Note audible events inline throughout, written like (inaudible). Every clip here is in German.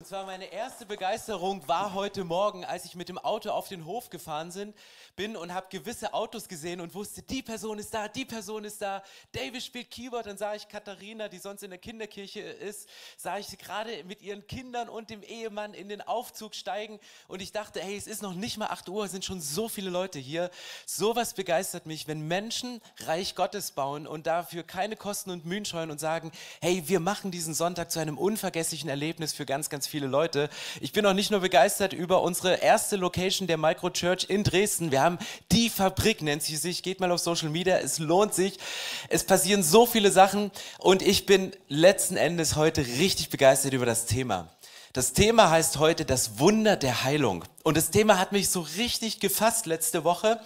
Und zwar meine erste Begeisterung war heute Morgen, als ich mit dem Auto auf den Hof gefahren sind, bin und habe gewisse Autos gesehen und wusste, die Person ist da, die Person ist da. David spielt Keyboard, dann sah ich Katharina, die sonst in der Kinderkirche ist, sah ich sie gerade mit ihren Kindern und dem Ehemann in den Aufzug steigen und ich dachte, hey, es ist noch nicht mal 8 Uhr, es sind schon so viele Leute hier. Sowas begeistert mich, wenn Menschen Reich Gottes bauen und dafür keine Kosten und Mühen scheuen und sagen, hey, wir machen diesen Sonntag zu einem unvergesslichen Erlebnis für ganz, ganz viele Leute. Ich bin auch nicht nur begeistert über unsere erste Location der Micro Church in Dresden. Wir haben die Fabrik, nennt sie sich. Geht mal auf Social Media, es lohnt sich. Es passieren so viele Sachen und ich bin letzten Endes heute richtig begeistert über das Thema. Das Thema heißt heute das Wunder der Heilung. Und das Thema hat mich so richtig gefasst letzte Woche.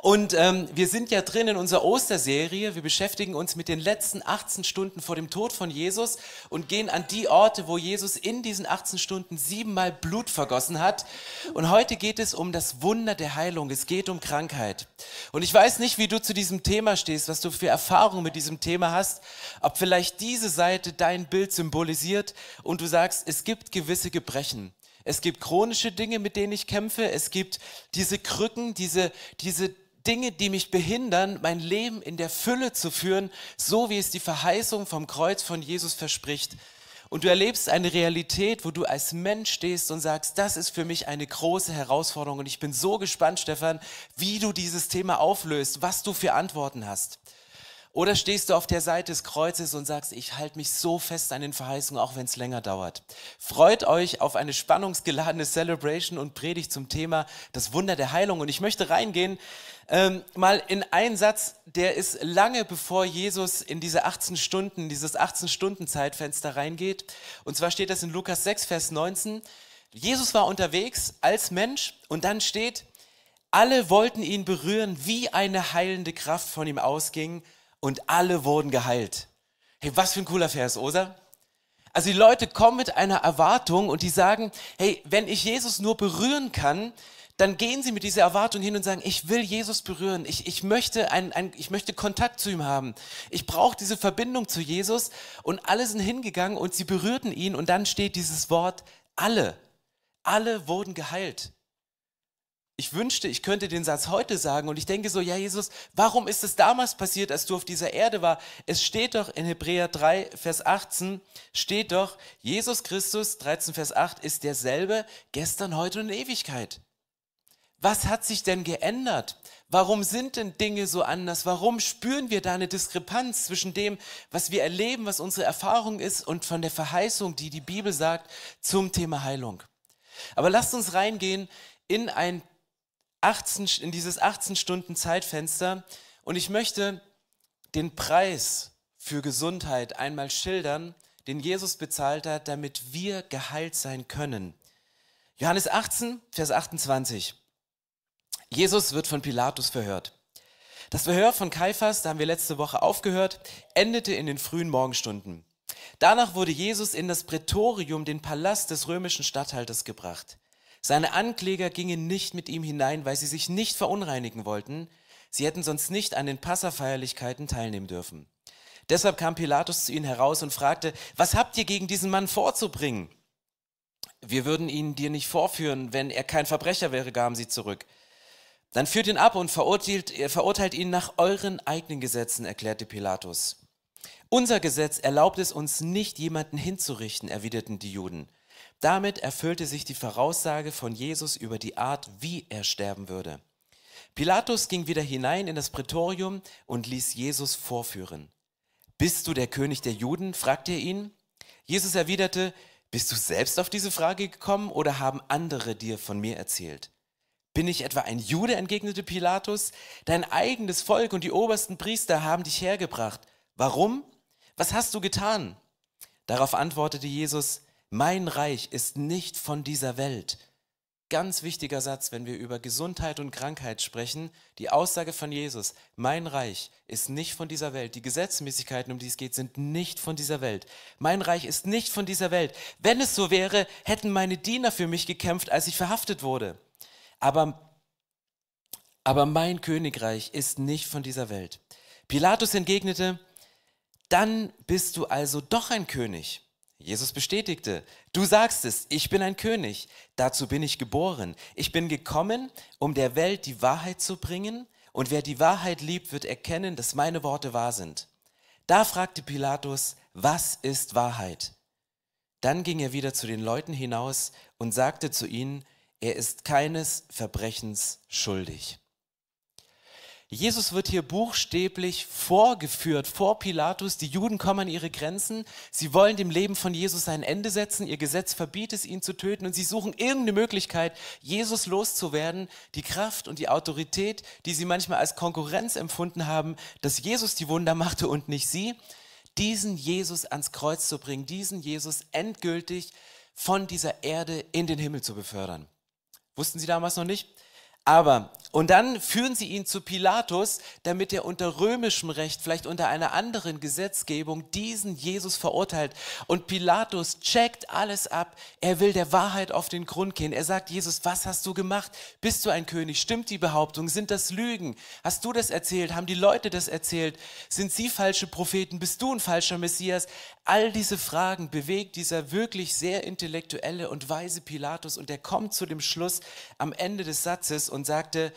Und ähm, wir sind ja drin in unserer Osterserie. Wir beschäftigen uns mit den letzten 18 Stunden vor dem Tod von Jesus und gehen an die Orte, wo Jesus in diesen 18 Stunden siebenmal Blut vergossen hat. Und heute geht es um das Wunder der Heilung. Es geht um Krankheit. Und ich weiß nicht, wie du zu diesem Thema stehst, was du für Erfahrungen mit diesem Thema hast, ob vielleicht diese Seite dein Bild symbolisiert und du sagst, es gibt gewisse Gebrechen. Es gibt chronische Dinge, mit denen ich kämpfe. Es gibt diese Krücken, diese, diese Dinge, die mich behindern, mein Leben in der Fülle zu führen, so wie es die Verheißung vom Kreuz von Jesus verspricht. Und du erlebst eine Realität, wo du als Mensch stehst und sagst, das ist für mich eine große Herausforderung. Und ich bin so gespannt, Stefan, wie du dieses Thema auflöst, was du für Antworten hast. Oder stehst du auf der Seite des Kreuzes und sagst, ich halte mich so fest an den Verheißungen, auch wenn es länger dauert. Freut euch auf eine spannungsgeladene Celebration und Predigt zum Thema das Wunder der Heilung. Und ich möchte reingehen ähm, mal in einen Satz, der ist lange bevor Jesus in diese 18 Stunden, dieses 18 Stunden Zeitfenster reingeht. Und zwar steht das in Lukas 6, Vers 19. Jesus war unterwegs als Mensch und dann steht, alle wollten ihn berühren, wie eine heilende Kraft von ihm ausging und alle wurden geheilt. Hey, was für ein cooler Vers, oder? Also die Leute kommen mit einer Erwartung und die sagen, hey, wenn ich Jesus nur berühren kann, dann gehen sie mit dieser Erwartung hin und sagen, ich will Jesus berühren, ich, ich, möchte, ein, ein, ich möchte Kontakt zu ihm haben, ich brauche diese Verbindung zu Jesus. Und alle sind hingegangen und sie berührten ihn. Und dann steht dieses Wort, alle, alle wurden geheilt ich wünschte, ich könnte den Satz heute sagen und ich denke so, ja Jesus, warum ist es damals passiert, als du auf dieser Erde war? Es steht doch in Hebräer 3, Vers 18, steht doch, Jesus Christus, 13, Vers 8, ist derselbe gestern, heute und in Ewigkeit. Was hat sich denn geändert? Warum sind denn Dinge so anders? Warum spüren wir da eine Diskrepanz zwischen dem, was wir erleben, was unsere Erfahrung ist und von der Verheißung, die die Bibel sagt, zum Thema Heilung? Aber lasst uns reingehen in ein 18, in dieses 18 Stunden Zeitfenster und ich möchte den Preis für Gesundheit einmal schildern, den Jesus bezahlt hat, damit wir geheilt sein können. Johannes 18, Vers 28. Jesus wird von Pilatus verhört. Das Verhör von Kaiphas, da haben wir letzte Woche aufgehört, endete in den frühen Morgenstunden. Danach wurde Jesus in das Prätorium, den Palast des römischen Statthalters, gebracht. Seine Ankläger gingen nicht mit ihm hinein, weil sie sich nicht verunreinigen wollten. Sie hätten sonst nicht an den Passafeierlichkeiten teilnehmen dürfen. Deshalb kam Pilatus zu ihnen heraus und fragte, was habt ihr gegen diesen Mann vorzubringen? Wir würden ihn dir nicht vorführen, wenn er kein Verbrecher wäre, gaben sie zurück. Dann führt ihn ab und verurteilt, verurteilt ihn nach euren eigenen Gesetzen, erklärte Pilatus. Unser Gesetz erlaubt es uns nicht, jemanden hinzurichten, erwiderten die Juden. Damit erfüllte sich die Voraussage von Jesus über die Art, wie er sterben würde. Pilatus ging wieder hinein in das Prätorium und ließ Jesus vorführen. Bist du der König der Juden? fragte er ihn. Jesus erwiderte, bist du selbst auf diese Frage gekommen oder haben andere dir von mir erzählt? Bin ich etwa ein Jude? entgegnete Pilatus. Dein eigenes Volk und die obersten Priester haben dich hergebracht. Warum? Was hast du getan? Darauf antwortete Jesus, mein Reich ist nicht von dieser Welt. Ganz wichtiger Satz, wenn wir über Gesundheit und Krankheit sprechen. Die Aussage von Jesus, mein Reich ist nicht von dieser Welt. Die Gesetzmäßigkeiten, um die es geht, sind nicht von dieser Welt. Mein Reich ist nicht von dieser Welt. Wenn es so wäre, hätten meine Diener für mich gekämpft, als ich verhaftet wurde. Aber, aber mein Königreich ist nicht von dieser Welt. Pilatus entgegnete, dann bist du also doch ein König. Jesus bestätigte, du sagst es, ich bin ein König, dazu bin ich geboren. Ich bin gekommen, um der Welt die Wahrheit zu bringen, und wer die Wahrheit liebt, wird erkennen, dass meine Worte wahr sind. Da fragte Pilatus, was ist Wahrheit? Dann ging er wieder zu den Leuten hinaus und sagte zu ihnen, er ist keines Verbrechens schuldig. Jesus wird hier buchstäblich vorgeführt vor Pilatus. Die Juden kommen an ihre Grenzen. Sie wollen dem Leben von Jesus ein Ende setzen. Ihr Gesetz verbietet es, ihn zu töten. Und sie suchen irgendeine Möglichkeit, Jesus loszuwerden. Die Kraft und die Autorität, die sie manchmal als Konkurrenz empfunden haben, dass Jesus die Wunder machte und nicht sie, diesen Jesus ans Kreuz zu bringen, diesen Jesus endgültig von dieser Erde in den Himmel zu befördern. Wussten Sie damals noch nicht? Aber, und dann führen sie ihn zu Pilatus, damit er unter römischem Recht, vielleicht unter einer anderen Gesetzgebung, diesen Jesus verurteilt. Und Pilatus checkt alles ab. Er will der Wahrheit auf den Grund gehen. Er sagt, Jesus, was hast du gemacht? Bist du ein König? Stimmt die Behauptung? Sind das Lügen? Hast du das erzählt? Haben die Leute das erzählt? Sind sie falsche Propheten? Bist du ein falscher Messias? All diese Fragen bewegt dieser wirklich sehr intellektuelle und weise Pilatus und er kommt zu dem Schluss am Ende des Satzes und sagte,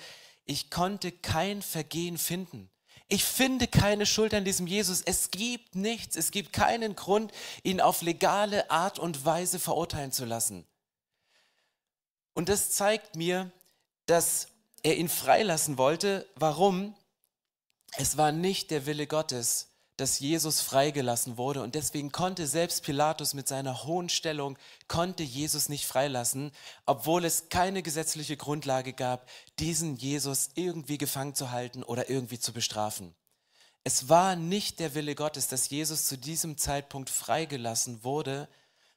ich konnte kein Vergehen finden. Ich finde keine Schuld an diesem Jesus. Es gibt nichts, es gibt keinen Grund, ihn auf legale Art und Weise verurteilen zu lassen. Und das zeigt mir, dass er ihn freilassen wollte. Warum? Es war nicht der Wille Gottes, dass Jesus freigelassen wurde und deswegen konnte selbst Pilatus mit seiner hohen Stellung, konnte Jesus nicht freilassen, obwohl es keine gesetzliche Grundlage gab, diesen Jesus irgendwie gefangen zu halten oder irgendwie zu bestrafen. Es war nicht der Wille Gottes, dass Jesus zu diesem Zeitpunkt freigelassen wurde,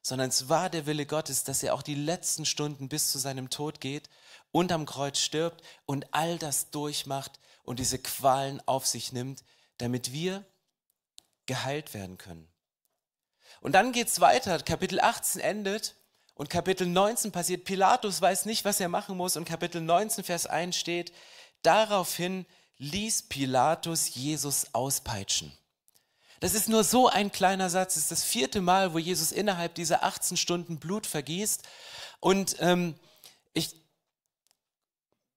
sondern es war der Wille Gottes, dass er auch die letzten Stunden bis zu seinem Tod geht und am Kreuz stirbt und all das durchmacht und diese Qualen auf sich nimmt, damit wir geheilt werden können. Und dann geht es weiter. Kapitel 18 endet und Kapitel 19 passiert. Pilatus weiß nicht, was er machen muss. Und Kapitel 19, Vers 1 steht, daraufhin ließ Pilatus Jesus auspeitschen. Das ist nur so ein kleiner Satz. Das ist das vierte Mal, wo Jesus innerhalb dieser 18 Stunden Blut vergießt. Und ähm, ich,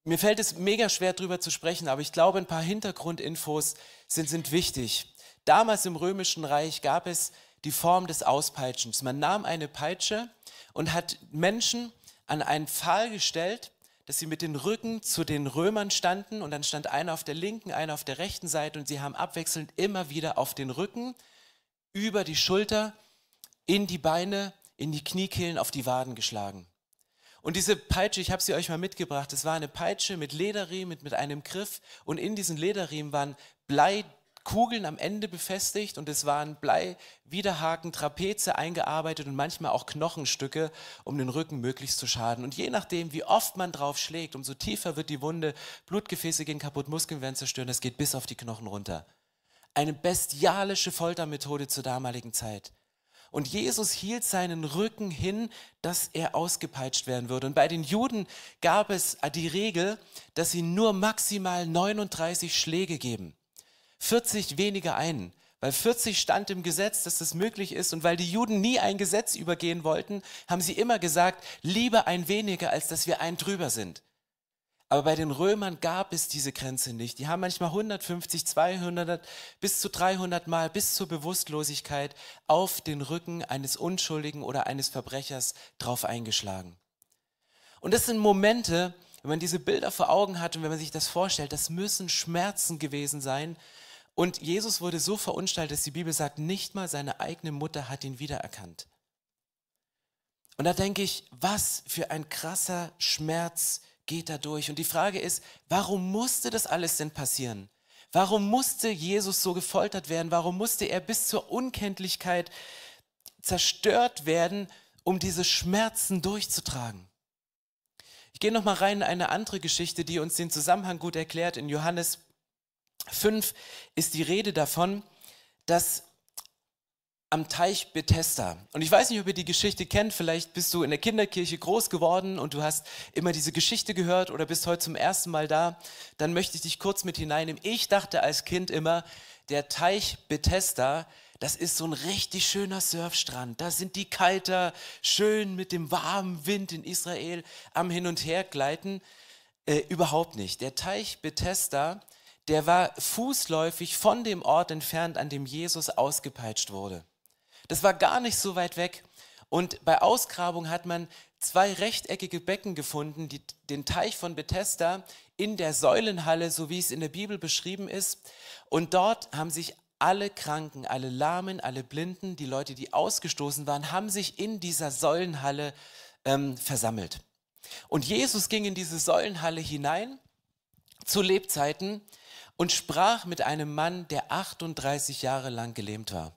mir fällt es mega schwer, darüber zu sprechen, aber ich glaube, ein paar Hintergrundinfos sind, sind wichtig. Damals im Römischen Reich gab es die Form des Auspeitschens. Man nahm eine Peitsche und hat Menschen an einen Pfahl gestellt, dass sie mit den Rücken zu den Römern standen und dann stand einer auf der linken, einer auf der rechten Seite und sie haben abwechselnd immer wieder auf den Rücken, über die Schulter, in die Beine, in die Kniekehlen, auf die Waden geschlagen. Und diese Peitsche, ich habe sie euch mal mitgebracht, es war eine Peitsche mit Lederriemen, mit, mit einem Griff und in diesen Lederriemen waren Blei Kugeln am Ende befestigt und es waren Blei, Widerhaken, Trapeze eingearbeitet und manchmal auch Knochenstücke, um den Rücken möglichst zu schaden. Und je nachdem, wie oft man drauf schlägt, umso tiefer wird die Wunde, Blutgefäße gehen kaputt, Muskeln werden zerstört, das geht bis auf die Knochen runter. Eine bestialische Foltermethode zur damaligen Zeit. Und Jesus hielt seinen Rücken hin, dass er ausgepeitscht werden würde. Und bei den Juden gab es die Regel, dass sie nur maximal 39 Schläge geben. 40 weniger ein. Weil 40 stand im Gesetz, dass das möglich ist. Und weil die Juden nie ein Gesetz übergehen wollten, haben sie immer gesagt, lieber ein weniger, als dass wir ein drüber sind. Aber bei den Römern gab es diese Grenze nicht. Die haben manchmal 150, 200, bis zu 300 Mal, bis zur Bewusstlosigkeit auf den Rücken eines Unschuldigen oder eines Verbrechers drauf eingeschlagen. Und das sind Momente, wenn man diese Bilder vor Augen hat und wenn man sich das vorstellt, das müssen Schmerzen gewesen sein, und Jesus wurde so verunstaltet, dass die Bibel sagt, nicht mal seine eigene Mutter hat ihn wiedererkannt. Und da denke ich, was für ein krasser Schmerz geht da durch. Und die Frage ist, warum musste das alles denn passieren? Warum musste Jesus so gefoltert werden? Warum musste er bis zur Unkenntlichkeit zerstört werden, um diese Schmerzen durchzutragen? Ich gehe noch mal rein in eine andere Geschichte, die uns den Zusammenhang gut erklärt. In Johannes 5 ist die Rede davon, dass am Teich Bethesda. Und ich weiß nicht, ob ihr die Geschichte kennt, vielleicht bist du in der Kinderkirche groß geworden und du hast immer diese Geschichte gehört oder bist heute zum ersten Mal da, dann möchte ich dich kurz mit hineinnehmen. Ich dachte als Kind immer, der Teich Bethesda, das ist so ein richtig schöner Surfstrand. Da sind die Kiter schön mit dem warmen Wind in Israel am Hin und Her gleiten. Äh, überhaupt nicht. Der Teich Bethesda, der war fußläufig von dem Ort entfernt, an dem Jesus ausgepeitscht wurde. Das war gar nicht so weit weg. Und bei Ausgrabung hat man zwei rechteckige Becken gefunden, die, den Teich von Bethesda in der Säulenhalle, so wie es in der Bibel beschrieben ist. Und dort haben sich alle Kranken, alle Lahmen, alle Blinden, die Leute, die ausgestoßen waren, haben sich in dieser Säulenhalle ähm, versammelt. Und Jesus ging in diese Säulenhalle hinein zu Lebzeiten und sprach mit einem Mann, der 38 Jahre lang gelähmt war.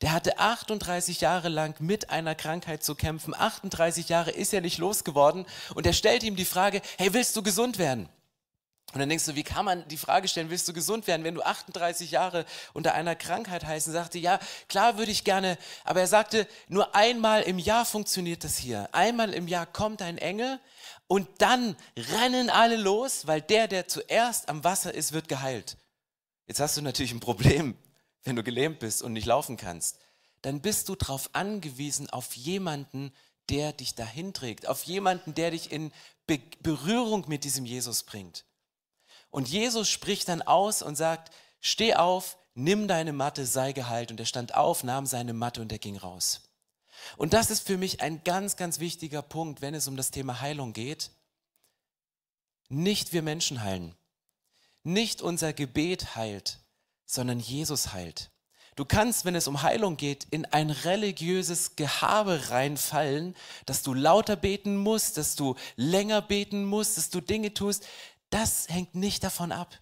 Der hatte 38 Jahre lang mit einer Krankheit zu kämpfen. 38 Jahre ist er nicht losgeworden. Und er stellt ihm die Frage, hey, willst du gesund werden? Und dann denkst du, wie kann man die Frage stellen, willst du gesund werden, wenn du 38 Jahre unter einer Krankheit heißt? Und sagte, ja, klar würde ich gerne, aber er sagte, nur einmal im Jahr funktioniert das hier. Einmal im Jahr kommt ein Engel und dann rennen alle los, weil der, der zuerst am Wasser ist, wird geheilt. Jetzt hast du natürlich ein Problem, (laughs) wenn du gelähmt bist und nicht laufen kannst. Dann bist du darauf angewiesen, auf jemanden, der dich dahin trägt, auf jemanden, der dich in Be Berührung mit diesem Jesus bringt. Und Jesus spricht dann aus und sagt, steh auf, nimm deine Matte, sei geheilt. Und er stand auf, nahm seine Matte und er ging raus. Und das ist für mich ein ganz, ganz wichtiger Punkt, wenn es um das Thema Heilung geht. Nicht wir Menschen heilen. Nicht unser Gebet heilt, sondern Jesus heilt. Du kannst, wenn es um Heilung geht, in ein religiöses Gehabe reinfallen, dass du lauter beten musst, dass du länger beten musst, dass du Dinge tust, das hängt nicht davon ab.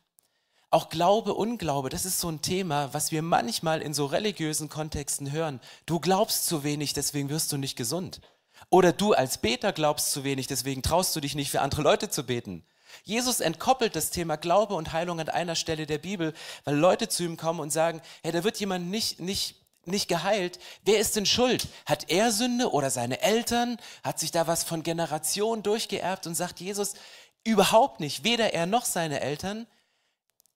Auch Glaube, Unglaube, das ist so ein Thema, was wir manchmal in so religiösen Kontexten hören. Du glaubst zu wenig, deswegen wirst du nicht gesund. Oder du als Beter glaubst zu wenig, deswegen traust du dich nicht für andere Leute zu beten. Jesus entkoppelt das Thema Glaube und Heilung an einer Stelle der Bibel, weil Leute zu ihm kommen und sagen, hey, da wird jemand nicht, nicht, nicht geheilt. Wer ist denn schuld? Hat er Sünde oder seine Eltern? Hat sich da was von Generationen durchgeerbt und sagt Jesus, Überhaupt nicht, weder er noch seine Eltern.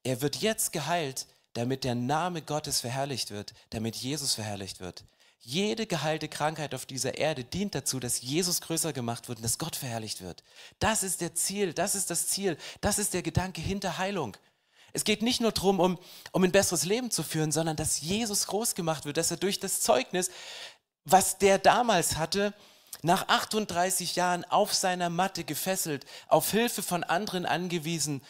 Er wird jetzt geheilt, damit der Name Gottes verherrlicht wird, damit Jesus verherrlicht wird. Jede geheilte Krankheit auf dieser Erde dient dazu, dass Jesus größer gemacht wird und dass Gott verherrlicht wird. Das ist der Ziel, das ist das Ziel, das ist der Gedanke hinter Heilung. Es geht nicht nur darum, um, um ein besseres Leben zu führen, sondern dass Jesus groß gemacht wird, dass er durch das Zeugnis, was der damals hatte, nach 38 Jahren auf seiner Matte gefesselt, auf Hilfe von anderen angewiesen,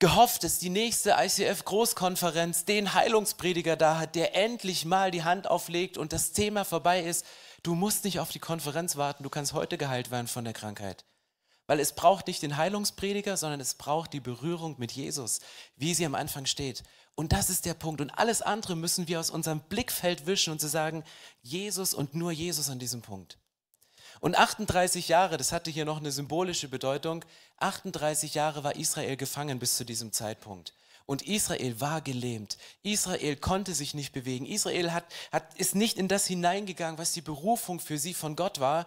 gehofft, dass die nächste ICF-Großkonferenz den Heilungsprediger da hat, der endlich mal die Hand auflegt und das Thema vorbei ist. Du musst nicht auf die Konferenz warten, du kannst heute geheilt werden von der Krankheit. Weil es braucht nicht den Heilungsprediger, sondern es braucht die Berührung mit Jesus, wie sie am Anfang steht. Und das ist der Punkt. Und alles andere müssen wir aus unserem Blickfeld wischen und zu sagen, Jesus und nur Jesus an diesem Punkt. Und 38 Jahre, das hatte hier noch eine symbolische Bedeutung, 38 Jahre war Israel gefangen bis zu diesem Zeitpunkt. Und Israel war gelähmt. Israel konnte sich nicht bewegen. Israel hat, hat, ist nicht in das hineingegangen, was die Berufung für sie von Gott war.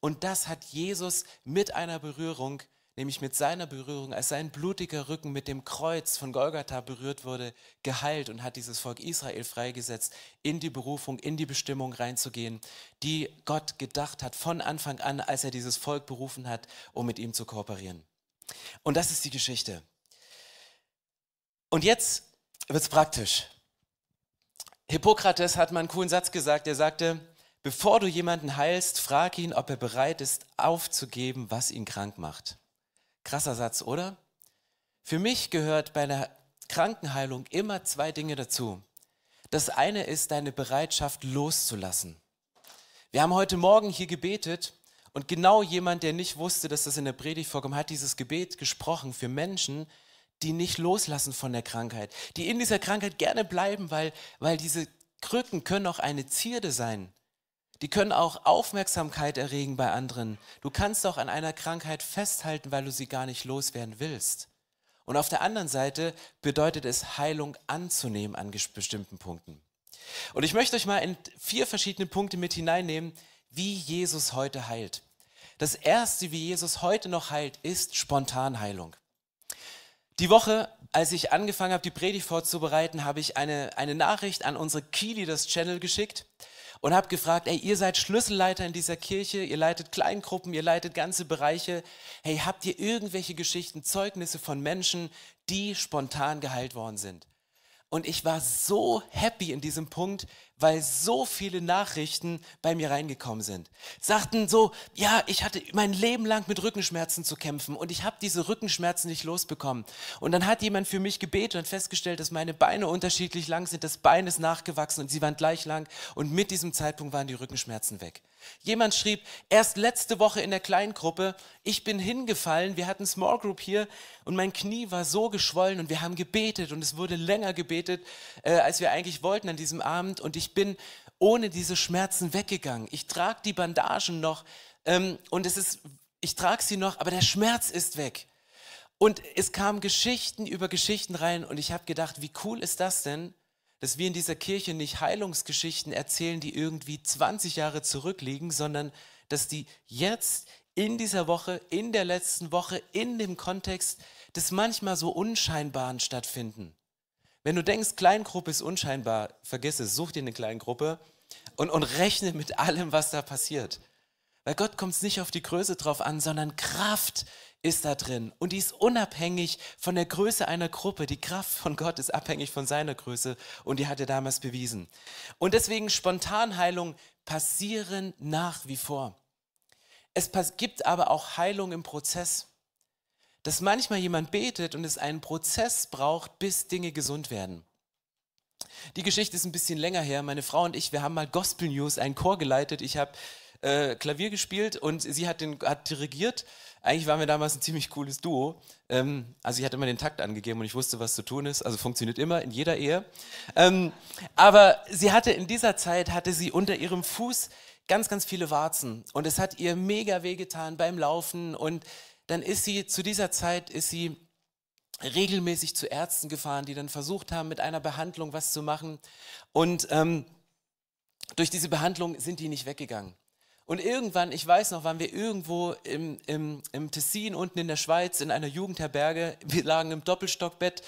Und das hat Jesus mit einer Berührung nämlich mit seiner Berührung, als sein blutiger Rücken mit dem Kreuz von Golgatha berührt wurde, geheilt und hat dieses Volk Israel freigesetzt, in die Berufung, in die Bestimmung reinzugehen, die Gott gedacht hat von Anfang an, als er dieses Volk berufen hat, um mit ihm zu kooperieren. Und das ist die Geschichte. Und jetzt wird es praktisch. Hippokrates hat mal einen coolen Satz gesagt, er sagte, bevor du jemanden heilst, frag ihn, ob er bereit ist, aufzugeben, was ihn krank macht. Krasser Satz, oder? Für mich gehört bei einer Krankenheilung immer zwei Dinge dazu. Das eine ist deine Bereitschaft loszulassen. Wir haben heute Morgen hier gebetet und genau jemand, der nicht wusste, dass das in der Predigt vorkommt, hat dieses Gebet gesprochen für Menschen, die nicht loslassen von der Krankheit, die in dieser Krankheit gerne bleiben, weil, weil diese Krücken können auch eine Zierde sein. Die können auch Aufmerksamkeit erregen bei anderen. Du kannst auch an einer Krankheit festhalten, weil du sie gar nicht loswerden willst. Und auf der anderen Seite bedeutet es, Heilung anzunehmen an bestimmten Punkten. Und ich möchte euch mal in vier verschiedene Punkte mit hineinnehmen, wie Jesus heute heilt. Das erste, wie Jesus heute noch heilt, ist Spontanheilung. Die Woche, als ich angefangen habe, die Predigt vorzubereiten, habe ich eine, eine Nachricht an unsere Key Leaders Channel geschickt und habe gefragt, ey, ihr seid Schlüsselleiter in dieser Kirche, ihr leitet Kleingruppen, ihr leitet ganze Bereiche. Hey, habt ihr irgendwelche Geschichten, Zeugnisse von Menschen, die spontan geheilt worden sind? Und ich war so happy in diesem Punkt, weil so viele Nachrichten bei mir reingekommen sind. Sagten so, ja, ich hatte mein Leben lang mit Rückenschmerzen zu kämpfen und ich habe diese Rückenschmerzen nicht losbekommen. Und dann hat jemand für mich gebetet und festgestellt, dass meine Beine unterschiedlich lang sind, das Bein ist nachgewachsen und sie waren gleich lang und mit diesem Zeitpunkt waren die Rückenschmerzen weg. Jemand schrieb, erst letzte Woche in der Kleingruppe, ich bin hingefallen, wir hatten Small Group hier und mein Knie war so geschwollen und wir haben gebetet und es wurde länger gebetet, äh, als wir eigentlich wollten an diesem Abend und ich bin ohne diese Schmerzen weggegangen. Ich trage die Bandagen noch ähm, und es ist, ich trage sie noch, aber der Schmerz ist weg. Und es kamen Geschichten über Geschichten rein und ich habe gedacht, wie cool ist das denn, dass wir in dieser Kirche nicht Heilungsgeschichten erzählen, die irgendwie 20 Jahre zurückliegen, sondern dass die jetzt in dieser Woche, in der letzten Woche, in dem Kontext des manchmal so Unscheinbaren stattfinden. Wenn du denkst, Kleingruppe ist unscheinbar, vergiss es, such dir eine Kleingruppe und, und rechne mit allem, was da passiert. Weil Gott kommt es nicht auf die Größe drauf an, sondern Kraft ist da drin. Und die ist unabhängig von der Größe einer Gruppe. Die Kraft von Gott ist abhängig von seiner Größe und die hat er damals bewiesen. Und deswegen Spontanheilung passieren nach wie vor. Es gibt aber auch Heilung im Prozess. Dass manchmal jemand betet und es einen Prozess braucht, bis Dinge gesund werden. Die Geschichte ist ein bisschen länger her. Meine Frau und ich, wir haben mal Gospel News, einen Chor geleitet. Ich habe äh, Klavier gespielt und sie hat, den, hat dirigiert eigentlich waren wir damals ein ziemlich cooles Duo. Ähm, also ich hatte immer den Takt angegeben und ich wusste, was zu tun ist. Also funktioniert immer in jeder Ehe. Ähm, aber sie hatte in dieser Zeit, hatte sie unter ihrem Fuß ganz, ganz viele Warzen. Und es hat ihr mega wehgetan beim Laufen. Und dann ist sie, zu dieser Zeit ist sie regelmäßig zu Ärzten gefahren, die dann versucht haben, mit einer Behandlung was zu machen. Und ähm, durch diese Behandlung sind die nicht weggegangen. Und irgendwann, ich weiß noch, waren wir irgendwo im, im, im Tessin, unten in der Schweiz, in einer Jugendherberge. Wir lagen im Doppelstockbett.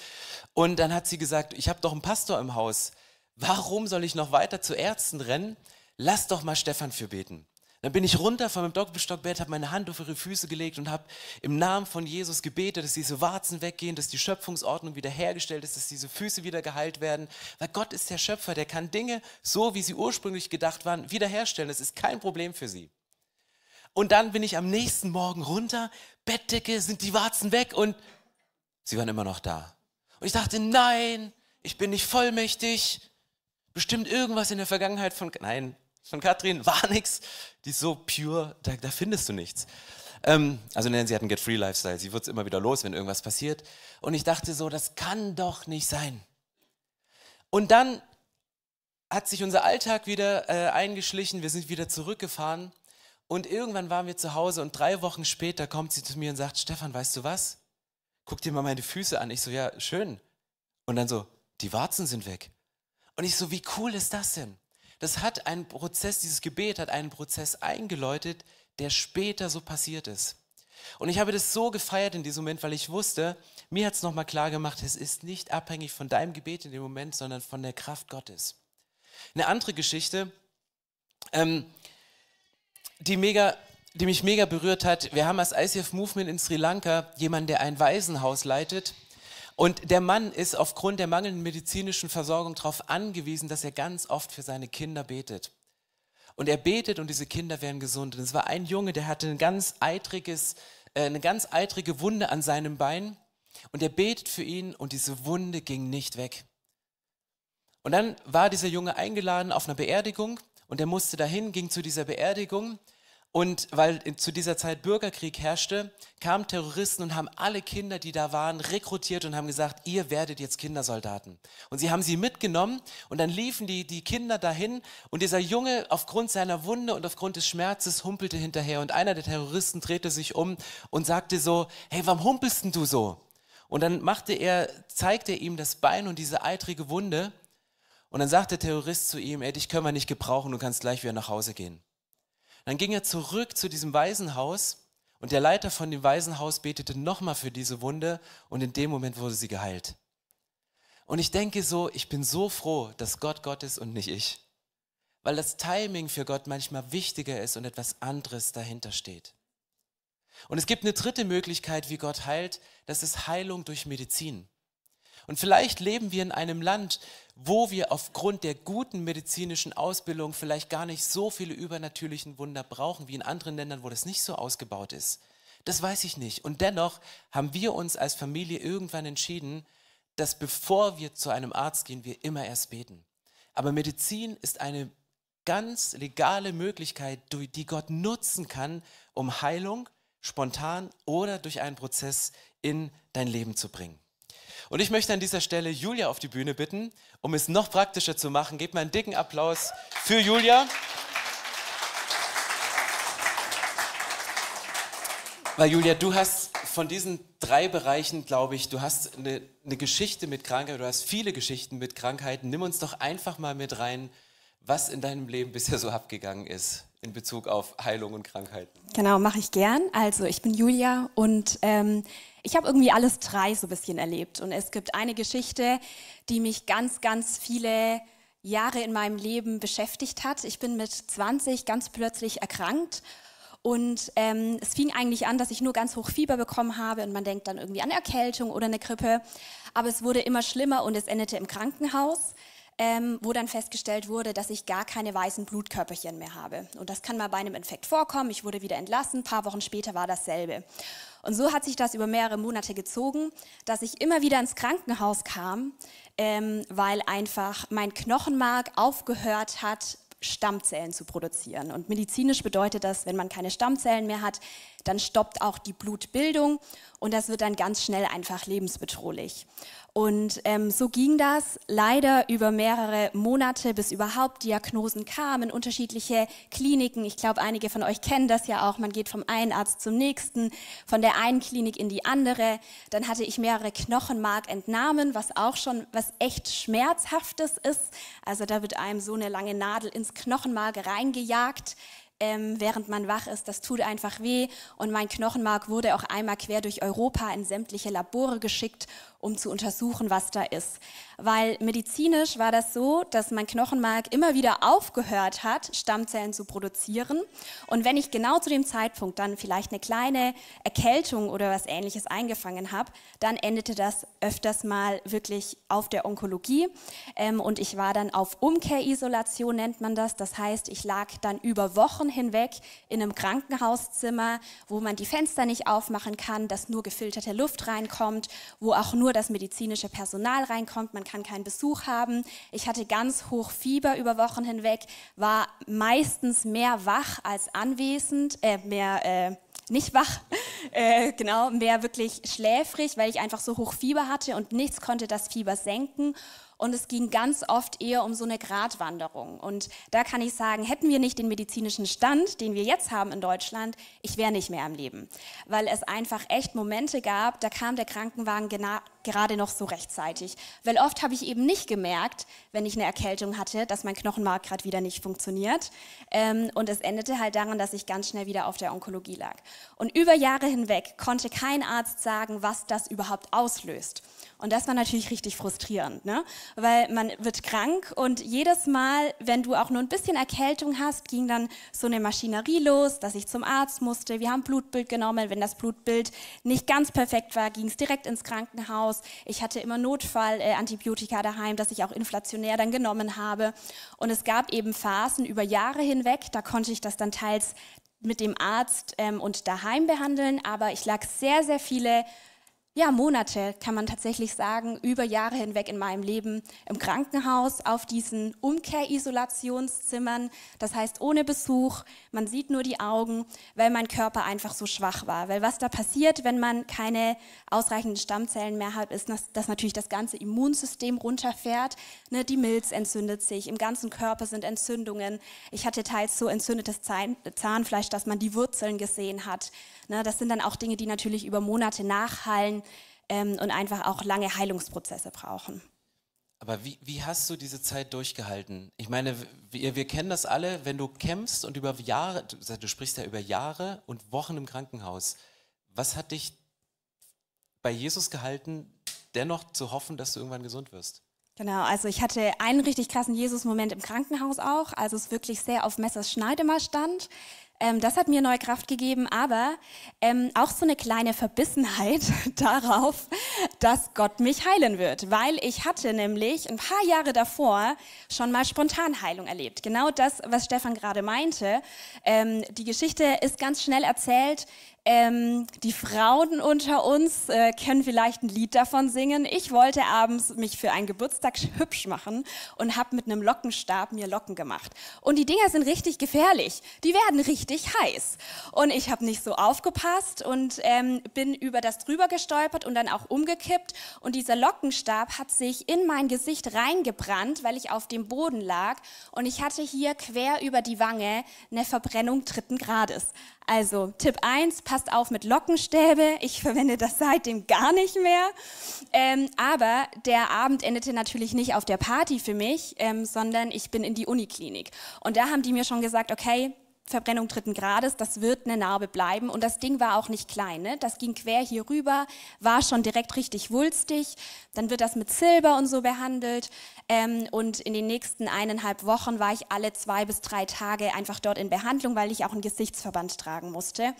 Und dann hat sie gesagt, ich habe doch einen Pastor im Haus. Warum soll ich noch weiter zu Ärzten rennen? Lass doch mal Stefan für beten. Dann bin ich runter von meinem Doppelstockbett, habe meine Hand auf ihre Füße gelegt und habe im Namen von Jesus gebetet, dass diese Warzen weggehen, dass die Schöpfungsordnung wiederhergestellt ist, dass diese Füße wieder geheilt werden. Weil Gott ist der Schöpfer, der kann Dinge, so wie sie ursprünglich gedacht waren, wiederherstellen. Das ist kein Problem für sie. Und dann bin ich am nächsten Morgen runter, Bettdecke, sind die Warzen weg und sie waren immer noch da. Und ich dachte, nein, ich bin nicht vollmächtig. Bestimmt irgendwas in der Vergangenheit von, nein, von Katrin (laughs) war nichts. Die ist so pure, da, da findest du nichts. Ähm, also Nancy hat einen Get-Free Lifestyle. Sie wird es immer wieder los, wenn irgendwas passiert. Und ich dachte so, das kann doch nicht sein. Und dann hat sich unser Alltag wieder äh, eingeschlichen. Wir sind wieder zurückgefahren. Und irgendwann waren wir zu Hause und drei Wochen später kommt sie zu mir und sagt, Stefan, weißt du was? Guck dir mal meine Füße an. Ich so, ja, schön. Und dann so, die Warzen sind weg. Und ich so, wie cool ist das denn? Das hat einen Prozess, dieses Gebet hat einen Prozess eingeläutet, der später so passiert ist. Und ich habe das so gefeiert in diesem Moment, weil ich wusste, mir hat es nochmal klar gemacht, es ist nicht abhängig von deinem Gebet in dem Moment, sondern von der Kraft Gottes. Eine andere Geschichte, ähm, die, mega, die mich mega berührt hat, wir haben als ICF Movement in Sri Lanka jemanden, der ein Waisenhaus leitet und der Mann ist aufgrund der mangelnden medizinischen Versorgung darauf angewiesen, dass er ganz oft für seine Kinder betet. Und er betet und diese Kinder werden gesund. Und es war ein Junge, der hatte ein ganz eitriges, äh, eine ganz eitrige Wunde an seinem Bein. Und er betet für ihn und diese Wunde ging nicht weg. Und dann war dieser Junge eingeladen auf einer Beerdigung und er musste dahin, ging zu dieser Beerdigung und weil zu dieser Zeit Bürgerkrieg herrschte, kamen Terroristen und haben alle Kinder, die da waren, rekrutiert und haben gesagt, ihr werdet jetzt Kindersoldaten. Und sie haben sie mitgenommen und dann liefen die, die Kinder dahin und dieser Junge aufgrund seiner Wunde und aufgrund des Schmerzes humpelte hinterher und einer der Terroristen drehte sich um und sagte so, hey, warum humpelst denn du so? Und dann machte er, zeigte er ihm das Bein und diese eitrige Wunde und dann sagte der Terrorist zu ihm, ey, dich können wir nicht gebrauchen, du kannst gleich wieder nach Hause gehen. Dann ging er zurück zu diesem Waisenhaus Und der Leiter von dem Waisenhaus betete nochmal für diese Wunde und in dem Moment wurde sie geheilt. Und ich denke so, ich bin so froh, dass Gott Gott ist und nicht ich. Weil das Timing für Gott manchmal wichtiger ist und etwas anderes dahinter steht. Und es gibt eine dritte Möglichkeit, wie Gott heilt, das ist Heilung durch Medizin. Und vielleicht leben wir in einem Land, wo wir aufgrund der guten medizinischen Ausbildung vielleicht gar nicht so viele übernatürlichen Wunder brauchen wie in anderen Ländern, wo das nicht so ausgebaut ist. Das weiß ich nicht. Und dennoch haben wir uns als Familie irgendwann entschieden, dass bevor wir zu einem Arzt gehen, wir immer erst beten. Aber Medizin ist eine ganz legale Möglichkeit, die Gott nutzen kann, um Heilung spontan oder durch einen Prozess in dein Leben zu bringen. Und ich möchte an dieser Stelle Julia auf die Bühne bitten, um es noch praktischer zu machen. Gebt mal einen dicken Applaus für Julia. Weil Julia, du hast von diesen drei Bereichen, glaube ich, du hast eine, eine, Geschichte mit Krankheit, du hast viele Geschichten mit Krankheiten. Nimm uns doch einfach mal mit rein, was in deinem Leben bisher so abgegangen ist in Bezug auf Heilung und Krankheiten. Genau, mache ich gern. Also ich bin Julia und ähm, ich habe irgendwie alles drei so ein bisschen erlebt. Und es gibt eine Geschichte, die mich ganz, ganz viele Jahre in meinem Leben beschäftigt hat. Ich bin mit 20 ganz plötzlich erkrankt. Und ähm, es fing eigentlich an, dass ich nur ganz hoch Fieber bekommen habe und man denkt dann irgendwie an Erkältung oder eine Grippe. Aber es wurde immer schlimmer und es endete im Krankenhaus ähm, wo dann festgestellt wurde, dass ich gar keine weißen Blutkörperchen mehr habe. Und das kann mal bei einem Infekt vorkommen. Ich wurde wieder entlassen. Ein paar Wochen später war dasselbe. Und so hat sich das über mehrere Monate gezogen, dass ich immer wieder ins Krankenhaus kam, ähm, weil einfach mein Knochenmark aufgehört hat, Stammzellen zu produzieren. Und medizinisch bedeutet das, wenn man keine Stammzellen mehr hat, dann stoppt auch die Blutbildung und das wird dann ganz schnell einfach lebensbedrohlich. Und ähm, so ging das leider über mehrere Monate, bis überhaupt Diagnosen kamen, unterschiedliche Kliniken. Ich glaube, einige von euch kennen das ja auch. Man geht vom einen Arzt zum nächsten, von der einen Klinik in die andere. Dann hatte ich mehrere Knochenmarkentnahmen, was auch schon was echt Schmerzhaftes ist. Also da wird einem so eine lange Nadel ins Knochenmark reingejagt ähm, während man wach ist. Das tut einfach weh. Und mein Knochenmark wurde auch einmal quer durch Europa in sämtliche Labore geschickt, um zu untersuchen, was da ist. Weil medizinisch war das so, dass mein Knochenmark immer wieder aufgehört hat, Stammzellen zu produzieren. Und wenn ich genau zu dem Zeitpunkt dann vielleicht eine kleine Erkältung oder was ähnliches eingefangen habe, dann endete das öfters mal wirklich auf der Onkologie. Ähm, und ich war dann auf Umkehrisolation, nennt man das. Das heißt, ich lag dann über Wochen hinweg in einem Krankenhauszimmer, wo man die Fenster nicht aufmachen kann, dass nur gefilterte Luft reinkommt, wo auch nur das medizinische Personal reinkommt. Man kann keinen Besuch haben. Ich hatte ganz hoch Fieber über Wochen hinweg, war meistens mehr wach als anwesend, äh, mehr äh, nicht wach, (laughs) äh, genau, mehr wirklich schläfrig, weil ich einfach so hoch Fieber hatte und nichts konnte das Fieber senken. Und es ging ganz oft eher um so eine Gratwanderung. Und da kann ich sagen, hätten wir nicht den medizinischen Stand, den wir jetzt haben in Deutschland, ich wäre nicht mehr am Leben. Weil es einfach echt Momente gab, da kam der Krankenwagen gerade noch so rechtzeitig. Weil oft habe ich eben nicht gemerkt, wenn ich eine Erkältung hatte, dass mein Knochenmark gerade wieder nicht funktioniert. Ähm, und es endete halt daran, dass ich ganz schnell wieder auf der Onkologie lag. Und über Jahre hinweg konnte kein Arzt sagen, was das überhaupt auslöst. Und das war natürlich richtig frustrierend, ne? weil man wird krank und jedes Mal, wenn du auch nur ein bisschen Erkältung hast, ging dann so eine Maschinerie los, dass ich zum Arzt musste. Wir haben Blutbild genommen. Wenn das Blutbild nicht ganz perfekt war, ging es direkt ins Krankenhaus. Ich hatte immer Notfallantibiotika äh, daheim, das ich auch inflationär dann genommen habe. Und es gab eben Phasen über Jahre hinweg, da konnte ich das dann teils mit dem Arzt ähm, und daheim behandeln, aber ich lag sehr, sehr viele ja, Monate, kann man tatsächlich sagen, über Jahre hinweg in meinem Leben im Krankenhaus auf diesen Umkehrisolationszimmern. Das heißt, ohne Besuch, man sieht nur die Augen, weil mein Körper einfach so schwach war. Weil was da passiert, wenn man keine ausreichenden Stammzellen mehr hat, ist, dass, natürlich das ganze Immunsystem runterfährt. Ne, die Milz entzündet sich, im ganzen Körper sind Entzündungen. Ich hatte teils so entzündetes Zahnfleisch, dass man die Wurzeln gesehen hat. Ne, das sind dann auch Dinge, die natürlich über Monate nachhallen ähm, und einfach auch lange Heilungsprozesse brauchen. Aber wie, wie hast du diese Zeit durchgehalten? Ich meine, wir, wir kennen das alle, wenn du kämpfst und über Jahre, du, du sprichst ja über Jahre und Wochen im Krankenhaus. Was hat dich bei Jesus gehalten, dennoch zu hoffen, dass du irgendwann gesund wirst? Genau, also ich hatte einen richtig krassen Jesus-Moment im Krankenhaus auch, also es wirklich sehr auf Messers Schneide mal stand. Ähm, das hat mir neue Kraft gegeben, aber ähm, auch so eine kleine Verbissenheit (laughs) darauf, dass Gott mich heilen wird, weil ich hatte nämlich ein paar Jahre davor schon mal Spontanheilung erlebt. Genau das, was Stefan gerade meinte. Ähm, die Geschichte ist ganz schnell erzählt. Ähm, die Frauen unter uns äh, können vielleicht ein Lied davon singen. Ich wollte abends mich für einen Geburtstag hübsch machen und habe mit einem Lockenstab mir Locken gemacht. Und die Dinger sind richtig gefährlich. Die werden richtig heiß. Und ich habe nicht so aufgepasst und ähm, bin über das drüber gestolpert und dann auch umgekippt. Und dieser Lockenstab hat sich in mein Gesicht reingebrannt, weil ich auf dem Boden lag. Und ich hatte hier quer über die Wange eine Verbrennung dritten Grades. Also Tipp 1, passt auf mit Lockenstäbe. Ich verwende das seitdem gar nicht mehr. Ähm, aber der Abend endete natürlich nicht auf der Party für mich, ähm, sondern ich bin in die Uniklinik. Und da haben die mir schon gesagt, okay, Verbrennung dritten Grades, das wird eine Narbe bleiben. Und das Ding war auch nicht klein. Ne? Das ging quer hier rüber, war schon direkt richtig wulstig. Dann wird das mit Silber und so behandelt. Ähm, und in den nächsten eineinhalb Wochen war ich alle zwei bis drei Tage einfach dort in Behandlung, weil ich auch einen Gesichtsverband tragen musste.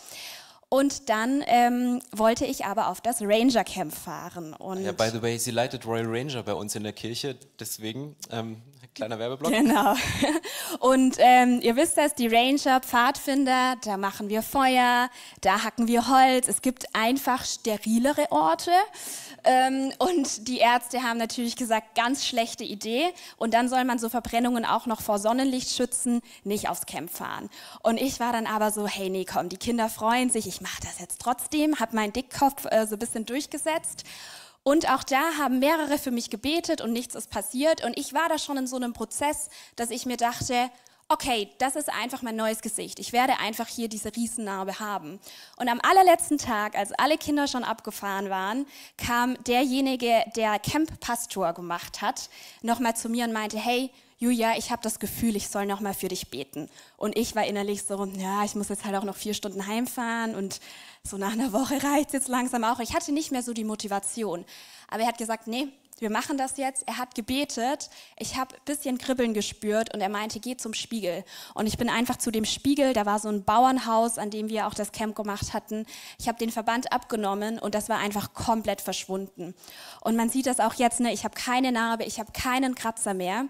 Und dann ähm, wollte ich aber auf das Ranger Camp fahren. Und ja, by the way, sie leitet Royal Ranger bei uns in der Kirche, deswegen ähm, kleiner Werbeblock. Genau. (laughs) Und ähm, ihr wisst das, die Ranger, Pfadfinder, da machen wir Feuer, da hacken wir Holz. Es gibt einfach sterilere Orte. Ähm, und die Ärzte haben natürlich gesagt, ganz schlechte Idee. Und dann soll man so Verbrennungen auch noch vor Sonnenlicht schützen, nicht aufs Camp fahren. Und ich war dann aber so, hey, nee, komm, die Kinder freuen sich, ich mache das jetzt trotzdem, habe meinen Dickkopf äh, so ein bisschen durchgesetzt. Und auch da haben mehrere für mich gebetet und nichts ist passiert. Und ich war da schon in so einem Prozess, dass ich mir dachte, okay, das ist einfach mein neues Gesicht. Ich werde einfach hier diese Riesennarbe haben. Und am allerletzten Tag, als alle Kinder schon abgefahren waren, kam derjenige, der Camp-Pastor gemacht hat, nochmal zu mir und meinte, hey, Julia, ich habe das Gefühl, ich soll nochmal für dich beten. Und ich war innerlich so, ja, ich muss jetzt halt auch noch vier Stunden heimfahren und so nach einer Woche (laughs) reicht jetzt langsam auch. Ich hatte nicht mehr so die Motivation. Aber er hat gesagt, nee, wir machen das jetzt. Er hat gebetet. Ich habe ein bisschen Kribbeln gespürt und er meinte, geh zum Spiegel. Und ich bin einfach zu dem Spiegel. Da war so ein Bauernhaus, an dem wir auch das Camp gemacht hatten. Ich habe den Verband abgenommen und das war einfach komplett verschwunden. Und man sieht das auch jetzt. Ne? Ich habe keine Narbe, ich habe keinen Kratzer mehr.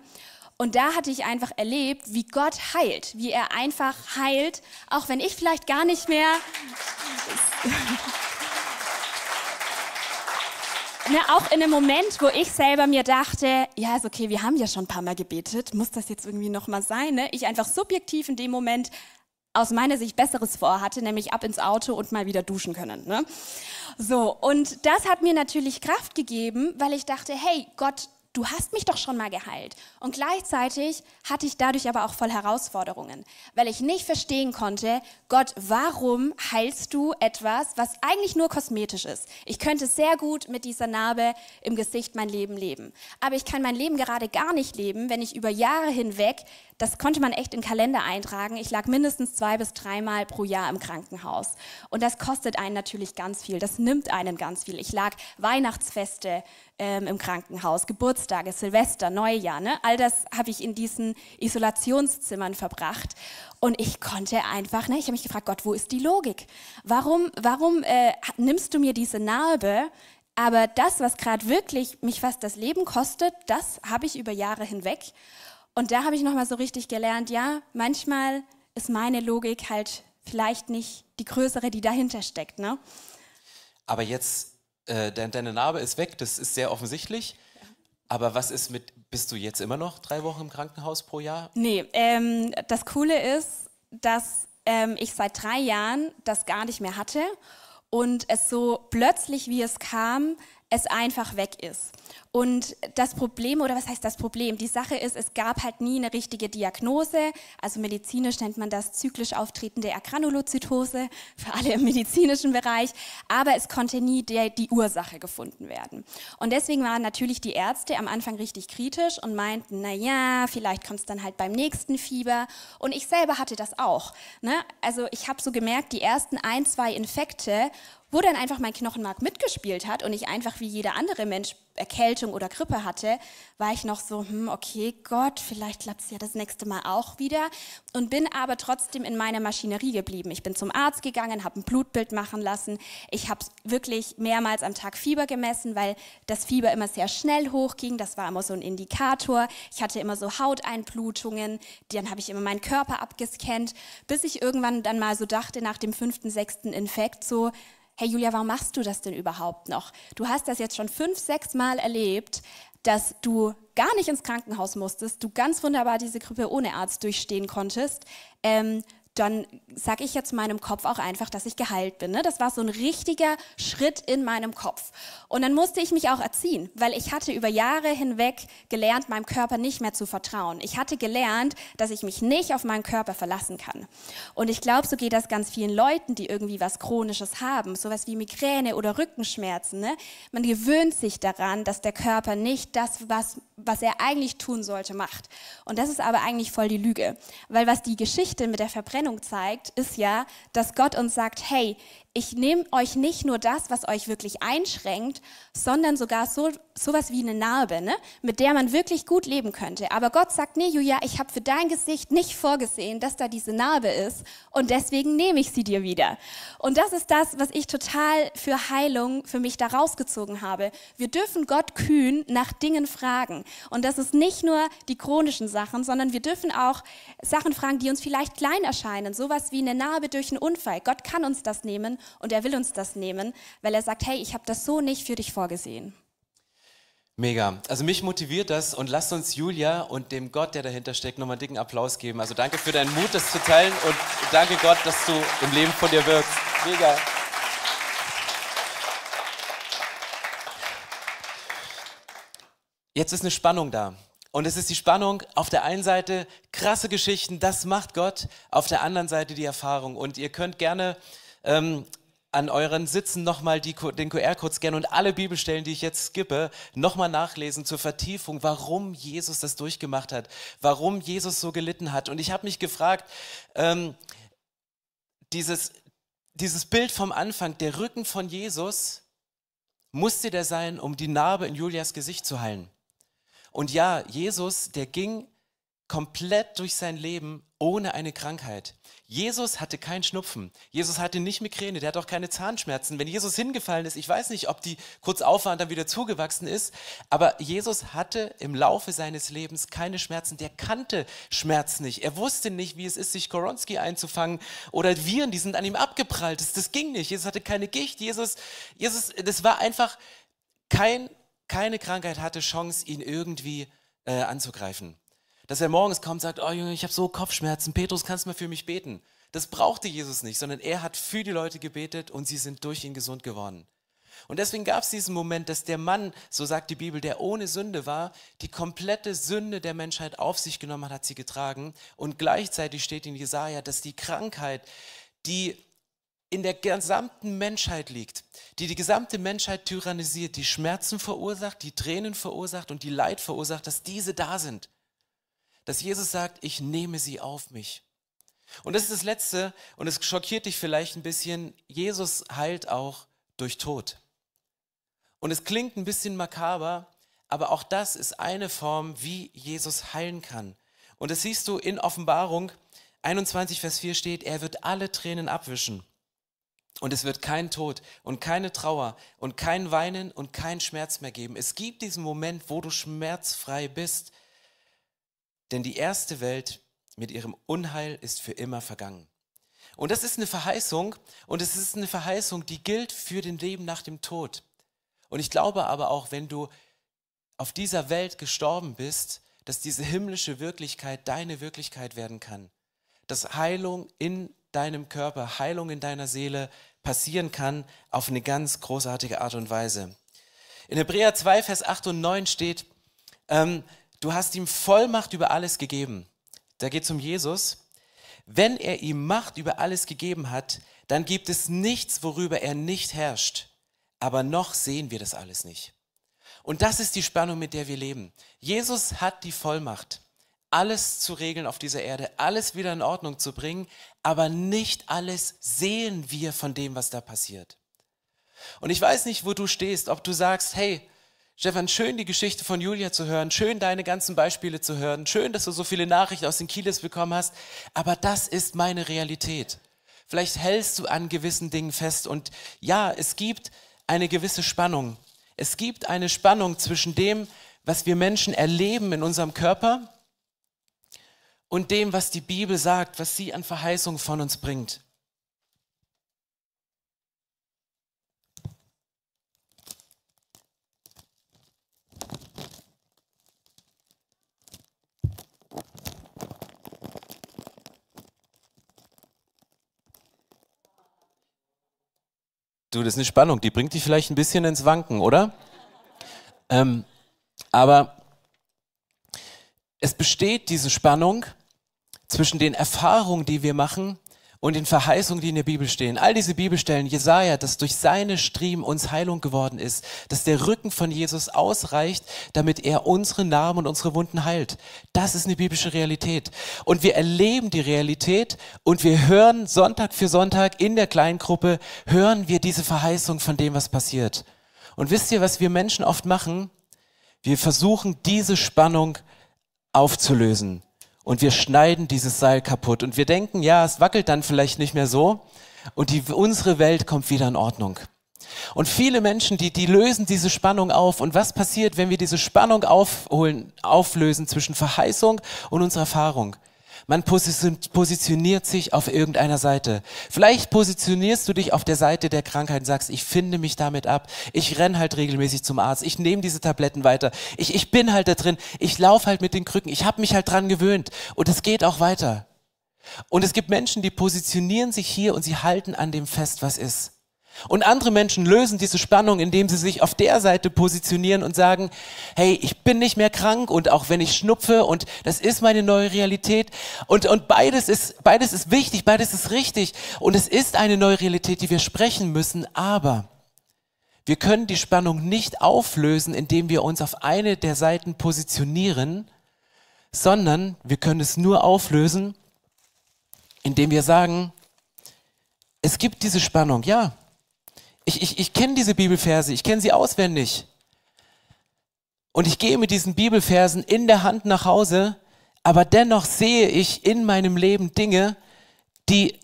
Und da hatte ich einfach erlebt, wie Gott heilt, wie er einfach heilt, auch wenn ich vielleicht gar nicht mehr (laughs) ne, auch in einem Moment, wo ich selber mir dachte, ja, ist okay, wir haben ja schon ein paar Mal gebetet, muss das jetzt irgendwie nochmal sein? Ne? Ich einfach subjektiv in dem Moment aus meiner Sicht Besseres vorhatte, nämlich ab ins Auto und mal wieder duschen können. Ne? So, und das hat mir natürlich Kraft gegeben, weil ich dachte, hey, Gott du hast mich doch schon mal geheilt. Und gleichzeitig hatte ich dadurch aber auch voll Herausforderungen, weil ich nicht verstehen konnte, Gott, warum heilst du etwas, was eigentlich nur kosmetisch ist? Ich könnte sehr gut mit dieser Narbe im Gesicht mein Leben leben. Aber ich kann mein Leben gerade gar nicht leben, wenn ich über Jahre hinweg das konnte man echt in Kalender eintragen. Ich lag mindestens zwei bis dreimal pro Jahr im Krankenhaus. Und das kostet einen natürlich ganz viel. Das nimmt einen ganz viel. Ich lag Weihnachtsfeste ähm, im Krankenhaus, Geburtstage, Silvester, Neujahr. Ne? All das habe ich in diesen Isolationszimmern verbracht. Und ich konnte einfach, ne, ich habe mich gefragt, Gott, wo ist die Logik? Warum, warum äh, nimmst du mir diese Narbe? Aber das, was gerade wirklich mich fast das Leben kostet, das habe ich über Jahre hinweg. Und da habe ich nochmal so richtig gelernt, ja, manchmal ist meine Logik halt vielleicht nicht die größere, die dahinter steckt. Ne? Aber jetzt, äh, deine Narbe ist weg, das ist sehr offensichtlich. Aber was ist mit, bist du jetzt immer noch drei Wochen im Krankenhaus pro Jahr? Nee, ähm, das Coole ist, dass ähm, ich seit drei Jahren das gar nicht mehr hatte und es so plötzlich, wie es kam, es einfach weg ist. Und das Problem, oder was heißt das Problem? Die Sache ist, es gab halt nie eine richtige Diagnose. Also medizinisch nennt man das zyklisch auftretende Agranulozytose für alle im medizinischen Bereich. Aber es konnte nie der, die Ursache gefunden werden. Und deswegen waren natürlich die Ärzte am Anfang richtig kritisch und meinten, na ja, vielleicht kommt es dann halt beim nächsten Fieber. Und ich selber hatte das auch. Ne? Also ich habe so gemerkt, die ersten ein, zwei Infekte wo dann einfach mein Knochenmark mitgespielt hat und ich einfach wie jeder andere Mensch Erkältung oder Grippe hatte, war ich noch so, hm, okay, Gott, vielleicht klappt es ja das nächste Mal auch wieder und bin aber trotzdem in meiner Maschinerie geblieben. Ich bin zum Arzt gegangen, habe ein Blutbild machen lassen. Ich habe wirklich mehrmals am Tag Fieber gemessen, weil das Fieber immer sehr schnell hochging. Das war immer so ein Indikator. Ich hatte immer so Hauteinblutungen. Dann habe ich immer meinen Körper abgescannt, bis ich irgendwann dann mal so dachte, nach dem fünften, sechsten Infekt, so, hey Julia, warum machst du das denn überhaupt noch? Du hast das jetzt schon fünf, sechs Mal erlebt, dass du gar nicht ins Krankenhaus musstest, du ganz wunderbar diese Grippe ohne Arzt durchstehen konntest. Ähm, dann sage ich jetzt meinem Kopf auch einfach, dass ich geheilt bin. Ne? Das war so ein richtiger Schritt in meinem Kopf. Und dann musste ich mich auch erziehen, weil ich hatte über Jahre hinweg gelernt, meinem Körper nicht mehr zu vertrauen. Ich hatte gelernt, dass ich mich nicht auf meinen Körper verlassen kann. Und ich glaube, so geht das ganz vielen Leuten, die irgendwie was Chronisches haben, sowas wie Migräne oder Rückenschmerzen. Ne? Man gewöhnt sich daran, dass der Körper nicht das, was, was er eigentlich tun sollte, macht. Und das ist aber eigentlich voll die Lüge, weil was die Geschichte mit der Verbrennung Trennung zeigt, ist ja, dass Gott uns sagt, hey, ich nehme euch nicht nur das, was euch wirklich einschränkt, sondern sogar so sowas wie eine Narbe, ne? mit der man wirklich gut leben könnte. Aber Gott sagt, nee, Julia, ich habe für dein Gesicht nicht vorgesehen, dass da diese Narbe ist und deswegen nehme ich sie dir wieder. Und das ist das, was ich total für Heilung für mich da rausgezogen habe. Wir dürfen Gott kühn nach Dingen fragen. Und das ist nicht nur die chronischen Sachen, sondern wir dürfen auch Sachen fragen, die uns vielleicht klein erscheinen. Sowas wie eine Narbe durch einen Unfall. Gott kann uns das nehmen und er will uns das nehmen, weil er sagt, hey, ich habe das so nicht für dich vorgesehen. Mega. Also mich motiviert das und lasst uns Julia und dem Gott, der dahinter steckt, nochmal einen dicken Applaus geben. Also danke für deinen Mut, das zu teilen und danke Gott, dass du im Leben von dir wirkst. Mega. Jetzt ist eine Spannung da. Und es ist die Spannung auf der einen Seite krasse Geschichten, das macht Gott, auf der anderen Seite die Erfahrung. Und ihr könnt gerne ähm, an euren Sitzen nochmal den QR-Code scannen und alle Bibelstellen, die ich jetzt skippe, nochmal nachlesen zur Vertiefung, warum Jesus das durchgemacht hat, warum Jesus so gelitten hat. Und ich habe mich gefragt, ähm, dieses, dieses Bild vom Anfang, der Rücken von Jesus, musste der sein, um die Narbe in Julias Gesicht zu heilen. Und ja, Jesus, der ging komplett durch sein Leben ohne eine Krankheit. Jesus hatte keinen Schnupfen. Jesus hatte nicht Migräne, der hat auch keine Zahnschmerzen. Wenn Jesus hingefallen ist, ich weiß nicht, ob die kurz auf waren und dann wieder zugewachsen ist, aber Jesus hatte im Laufe seines Lebens keine Schmerzen. Der kannte Schmerz nicht. Er wusste nicht, wie es ist, sich Koronski einzufangen oder Viren, die sind an ihm abgeprallt. Das, das ging nicht. Jesus hatte keine Gicht. Jesus, Jesus, das war einfach kein, keine Krankheit hatte Chance, ihn irgendwie äh, anzugreifen. Dass er morgens kommt und sagt, oh Junge, ich habe so Kopfschmerzen, Petrus, kannst du mal für mich beten? Das brauchte Jesus nicht, sondern er hat für die Leute gebetet und sie sind durch ihn gesund geworden. Und deswegen gab es diesen Moment, dass der Mann, so sagt die Bibel, der ohne Sünde war, die komplette Sünde der Menschheit auf sich genommen hat, hat sie getragen. Und gleichzeitig steht in Jesaja, dass die Krankheit, die in der gesamten Menschheit liegt, die die gesamte Menschheit tyrannisiert, die Schmerzen verursacht, die Tränen verursacht und die Leid verursacht, dass diese da sind dass Jesus sagt, ich nehme sie auf mich. Und das ist das Letzte, und es schockiert dich vielleicht ein bisschen, Jesus heilt auch durch Tod. Und es klingt ein bisschen makaber, aber auch das ist eine Form, wie Jesus heilen kann. Und das siehst du in Offenbarung 21, Vers 4 steht, er wird alle Tränen abwischen. Und es wird kein Tod und keine Trauer und kein Weinen und kein Schmerz mehr geben. Es gibt diesen Moment, wo du schmerzfrei bist, denn die erste Welt mit ihrem Unheil ist für immer vergangen. Und das ist eine Verheißung und es ist eine Verheißung, die gilt für den Leben nach dem Tod. Und ich glaube aber auch, wenn du auf dieser Welt gestorben bist, dass diese himmlische Wirklichkeit deine Wirklichkeit werden kann. Dass Heilung in deinem Körper, Heilung in deiner Seele passieren kann auf eine ganz großartige Art und Weise. In Hebräer 2, Vers 8 und 9 steht, ähm, du hast ihm Vollmacht über alles gegeben. Da geht es um Jesus. Wenn er ihm Macht über alles gegeben hat, dann gibt es nichts, worüber er nicht herrscht. Aber noch sehen wir das alles nicht. Und das ist die Spannung, mit der wir leben. Jesus hat die Vollmacht, alles zu regeln auf dieser Erde, alles wieder in Ordnung zu bringen, aber nicht alles sehen wir von dem, was da passiert. Und ich weiß nicht, wo du stehst, ob du sagst, hey, Stefan, schön die Geschichte von Julia zu hören, schön deine ganzen Beispiele zu hören, schön, dass du so viele Nachrichten aus den Kieles bekommen hast, aber das ist meine Realität. Vielleicht hältst du an gewissen Dingen fest und ja, es gibt eine gewisse Spannung. Es gibt eine Spannung zwischen dem, was wir Menschen erleben in unserem Körper und dem, was die Bibel sagt, was sie an Verheißung von uns bringt. Du, das ist eine Spannung, die bringt dich vielleicht ein bisschen ins Wanken, oder? Ähm, aber es besteht diese Spannung zwischen den Erfahrungen, die wir machen und den Verheißungen, die in der Bibel stehen. All diese Bibelstellen, Jesaja, dass durch seine Striemen uns Heilung geworden ist, dass der Rücken von Jesus ausreicht, damit er unsere Narben und unsere Wunden heilt. Das ist eine biblische Realität. Und wir erleben die Realität und wir hören Sonntag für Sonntag in der Kleingruppe, hören wir diese Verheißung von dem, was passiert. Und wisst ihr, was wir Menschen oft machen? Wir versuchen, diese Spannung aufzulösen und wir schneiden dieses Seil kaputt und wir denken, ja, es wackelt dann vielleicht nicht mehr so und die, unsere Welt kommt wieder in Ordnung. Und viele Menschen, die, die lösen diese Spannung auf. Und was passiert, wenn wir diese Spannung aufholen, auflösen zwischen Verheißung und unserer Erfahrung? Man positioniert sich auf irgendeiner Seite. Vielleicht positionierst du dich auf der Seite der Krankheit und sagst, ich finde mich damit ab. Ich renn halt regelmäßig zum Arzt. Ich nehme diese Tabletten weiter. Ich, ich bin halt da drin. Ich laufe halt mit den Krücken. Ich habe mich halt dran gewöhnt. Und es geht auch weiter. Und es gibt Menschen, die positionieren sich hier und sie halten an dem fest, was ist. Und andere Menschen lösen diese Spannung, indem sie sich auf der Seite positionieren und sagen, hey, ich bin nicht mehr krank und auch wenn ich schnupfe und das ist meine neue Realität. Und, und beides ist, beides ist wichtig, beides ist richtig. Und es ist eine neue Realität, die wir sprechen müssen, aber wir können die Spannung nicht auflösen, indem wir uns auf eine der Seiten positionieren, sondern wir können es nur auflösen, indem wir sagen, es gibt diese Spannung, ja, ich, ich, ich kenne diese Bibelverse, ich kenne sie auswendig. Und ich gehe mit diesen Bibelversen in der Hand nach Hause, aber dennoch sehe ich in meinem Leben Dinge, die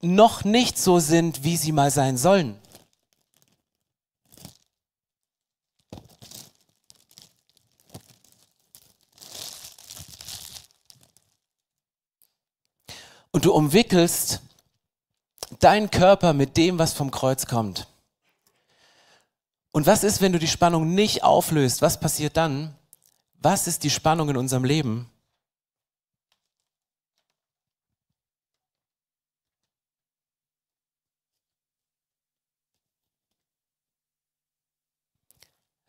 noch nicht so sind, wie sie mal sein sollen. Und du umwickelst deinen Körper mit dem, was vom Kreuz kommt. Und was ist, wenn du die Spannung nicht auflöst? Was passiert dann? Was ist die Spannung in unserem Leben?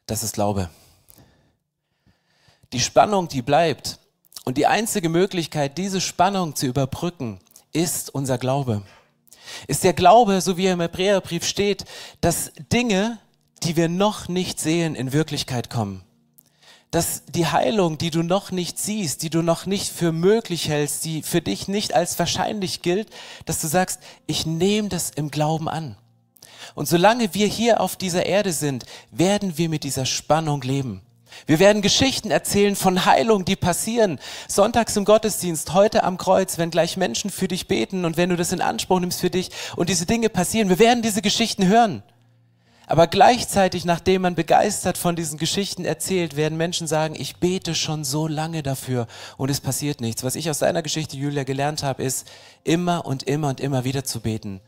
Das ist Glaube. Die Spannung, die bleibt. Und die einzige Möglichkeit, diese Spannung zu überbrücken, ist unser Glaube ist der Glaube, so wie er im Hebräerbrief steht, dass Dinge, die wir noch nicht sehen, in Wirklichkeit kommen. Dass die Heilung, die du noch nicht siehst, die du noch nicht für möglich hältst, die für dich nicht als wahrscheinlich gilt, dass du sagst, ich nehme das im Glauben an. Und solange wir hier auf dieser Erde sind, werden wir mit dieser Spannung leben. Wir werden Geschichten erzählen von Heilung, die passieren. Sonntags im Gottesdienst, heute am Kreuz, wenn gleich Menschen für dich beten und wenn du das in Anspruch nimmst für dich und diese Dinge passieren. Wir werden diese Geschichten hören. Aber gleichzeitig, nachdem man begeistert von diesen Geschichten erzählt, werden Menschen sagen, ich bete schon so lange dafür und es passiert nichts. Was ich aus deiner Geschichte, Julia, gelernt habe, ist, immer und immer und immer wieder zu beten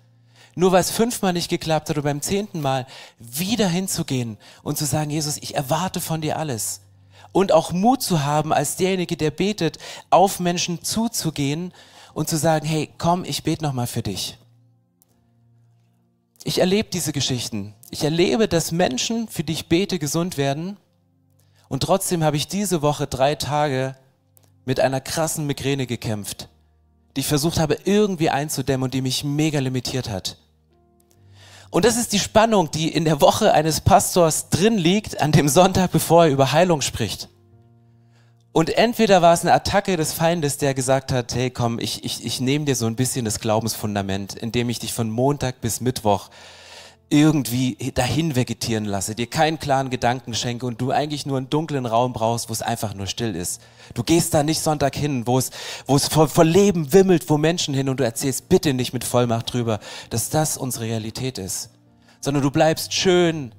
nur weil es fünfmal nicht geklappt hat oder beim zehnten Mal, wieder hinzugehen und zu sagen, Jesus, ich erwarte von dir alles. Und auch Mut zu haben, als derjenige, der betet, auf Menschen zuzugehen und zu sagen, hey, komm, ich bete nochmal für dich. Ich erlebe diese Geschichten. Ich erlebe, dass Menschen, für die ich bete, gesund werden. Und trotzdem habe ich diese Woche drei Tage mit einer krassen Migräne gekämpft, die ich versucht habe irgendwie einzudämmen und die mich mega limitiert hat. Und das ist die Spannung, die in der Woche eines Pastors drin liegt, an dem Sonntag, bevor er über Heilung spricht. Und entweder war es eine Attacke des Feindes, der gesagt hat, hey komm, ich, ich, ich nehme dir so ein bisschen das Glaubensfundament, indem ich dich von Montag bis Mittwoch irgendwie dahin vegetieren lasse, dir keinen klaren Gedanken schenke und du eigentlich nur einen dunklen Raum brauchst, wo es einfach nur still ist. Du gehst da nicht Sonntag hin, wo es, wo es vor, vor Leben wimmelt, wo Menschen hin und du erzählst bitte nicht mit Vollmacht drüber, dass das unsere Realität ist, sondern du bleibst schön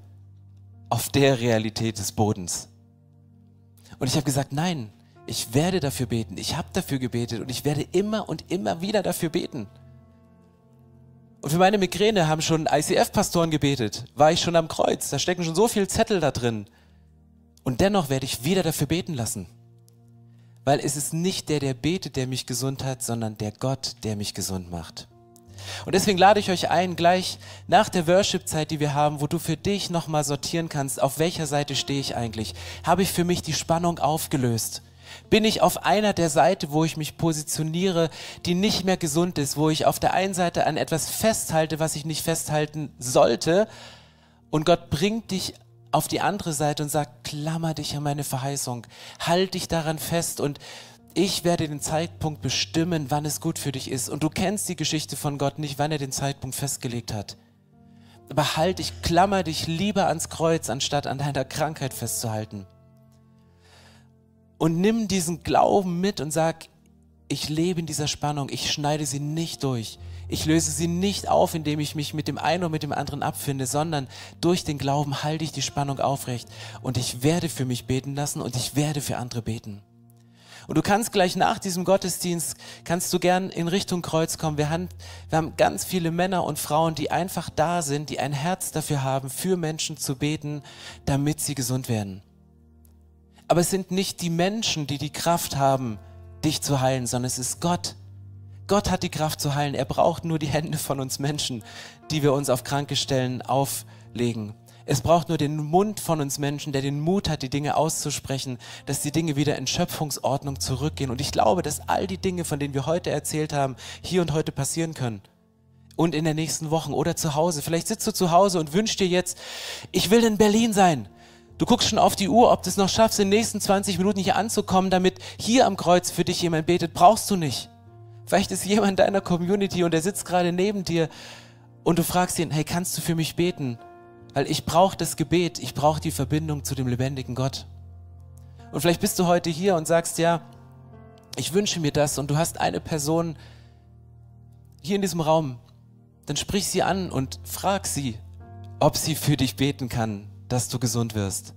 auf der Realität des Bodens. Und ich habe gesagt, nein, ich werde dafür beten. Ich habe dafür gebetet und ich werde immer und immer wieder dafür beten. Und für meine Migräne haben schon ICF-Pastoren gebetet. War ich schon am Kreuz. Da stecken schon so viele Zettel da drin. Und dennoch werde ich wieder dafür beten lassen. Weil es ist nicht der, der betet, der mich gesund hat, sondern der Gott, der mich gesund macht. Und deswegen lade ich euch ein, gleich nach der Worship-Zeit, die wir haben, wo du für dich nochmal sortieren kannst, auf welcher Seite stehe ich eigentlich? Habe ich für mich die Spannung aufgelöst? Bin ich auf einer der Seite, wo ich mich positioniere, die nicht mehr gesund ist, wo ich auf der einen Seite an etwas festhalte, was ich nicht festhalten sollte, und Gott bringt dich auf die andere Seite und sagt, klammer dich an meine Verheißung, halt dich daran fest und ich werde den Zeitpunkt bestimmen, wann es gut für dich ist. Und du kennst die Geschichte von Gott nicht, wann er den Zeitpunkt festgelegt hat. Aber halt dich, klammer dich lieber ans Kreuz, anstatt an deiner Krankheit festzuhalten und nimm diesen Glauben mit und sag, ich lebe in dieser Spannung, ich schneide sie nicht durch. Ich löse sie nicht auf, indem ich mich mit dem einen oder mit dem anderen abfinde, sondern durch den Glauben halte ich die Spannung aufrecht und ich werde für mich beten lassen und ich werde für andere beten. Und du kannst gleich nach diesem Gottesdienst, kannst du gern in Richtung Kreuz kommen. Wir haben, wir haben ganz viele Männer und Frauen, die einfach da sind, die ein Herz dafür haben, für Menschen zu beten, damit sie gesund werden. Aber es sind nicht die Menschen, die die Kraft haben, dich zu heilen, sondern es ist Gott. Gott hat die Kraft zu heilen. Er braucht nur die Hände von uns Menschen, die wir uns auf kranke Stellen auflegen. Es braucht nur den Mund von uns Menschen, der den Mut hat, die Dinge auszusprechen, dass die Dinge wieder in Schöpfungsordnung zurückgehen. Und ich glaube, dass all die Dinge, von denen wir heute erzählt haben, hier und heute passieren können. Und in den nächsten Wochen oder zu Hause. Vielleicht sitzt du zu Hause und wünschst dir jetzt, ich will in Berlin sein. Du guckst schon auf die Uhr, ob du es noch schaffst, in den nächsten 20 Minuten hier anzukommen, damit hier am Kreuz für dich jemand betet. Brauchst du nicht. Vielleicht ist jemand in deiner Community und der sitzt gerade neben dir und du fragst ihn, hey, kannst du für mich beten? Weil ich brauche das Gebet, ich brauche die Verbindung zu dem lebendigen Gott. Und vielleicht bist du heute hier und sagst, ja, ich wünsche mir das und du hast eine Person hier in diesem Raum, dann sprich sie an und frag sie, ob sie für dich beten kann, dass du gesund wirst.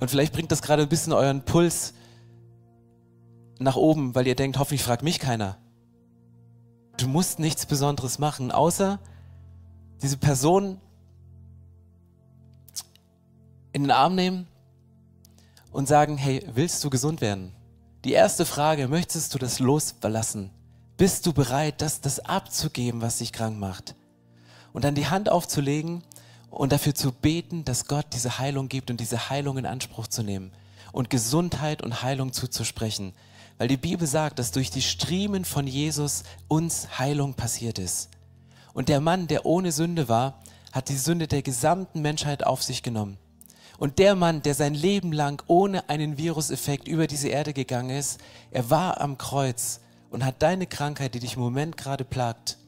Und vielleicht bringt das gerade ein bisschen euren Puls nach oben, weil ihr denkt, hoffentlich fragt mich keiner. Du musst nichts Besonderes machen, außer diese Person in den Arm nehmen und sagen, hey, willst du gesund werden? Die erste Frage, möchtest du das losverlassen? Bist du bereit, das, das abzugeben, was dich krank macht? Und dann die Hand aufzulegen und dafür zu beten, dass Gott diese Heilung gibt und diese Heilung in Anspruch zu nehmen und Gesundheit und Heilung zuzusprechen. Weil die Bibel sagt, dass durch die Striemen von Jesus uns Heilung passiert ist. Und der Mann, der ohne Sünde war, hat die Sünde der gesamten Menschheit auf sich genommen. Und der Mann, der sein Leben lang ohne einen Viruseffekt über diese Erde gegangen ist, er war am Kreuz und hat deine Krankheit, die dich im Moment gerade plagt,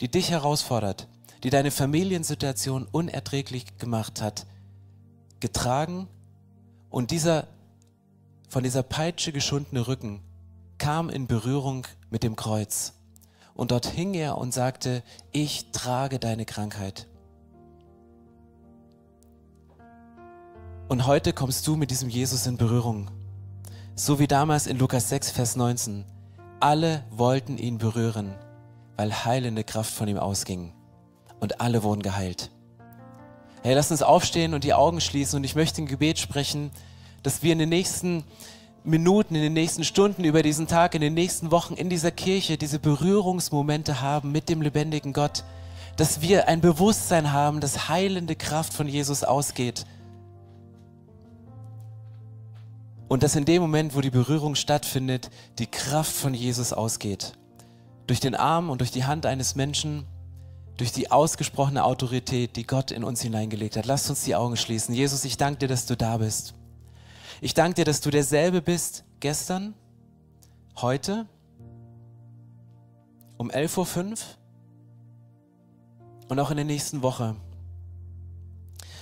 die dich herausfordert, die deine Familiensituation unerträglich gemacht hat, getragen und dieser von dieser Peitsche geschundene Rücken kam in Berührung mit dem Kreuz. Und dort hing er und sagte, ich trage deine Krankheit. Und heute kommst du mit diesem Jesus in Berührung. So wie damals in Lukas 6, Vers 19. Alle wollten ihn berühren, weil heilende Kraft von ihm ausging und alle wurden geheilt. Hey, lass uns aufstehen und die Augen schließen und ich möchte ein Gebet sprechen, dass wir in den nächsten Minuten, in den nächsten Stunden über diesen Tag, in den nächsten Wochen in dieser Kirche diese Berührungsmomente haben mit dem lebendigen Gott, dass wir ein Bewusstsein haben, dass heilende Kraft von Jesus ausgeht. Und dass in dem Moment, wo die Berührung stattfindet, die Kraft von Jesus ausgeht. Durch den Arm und durch die Hand eines Menschen, durch die ausgesprochene Autorität, die Gott in uns hineingelegt hat. Lasst uns die Augen schließen. Jesus, ich danke dir, dass du da bist. Ich danke dir, dass du derselbe bist gestern, heute, um 11.05 Uhr und auch in der nächsten Woche.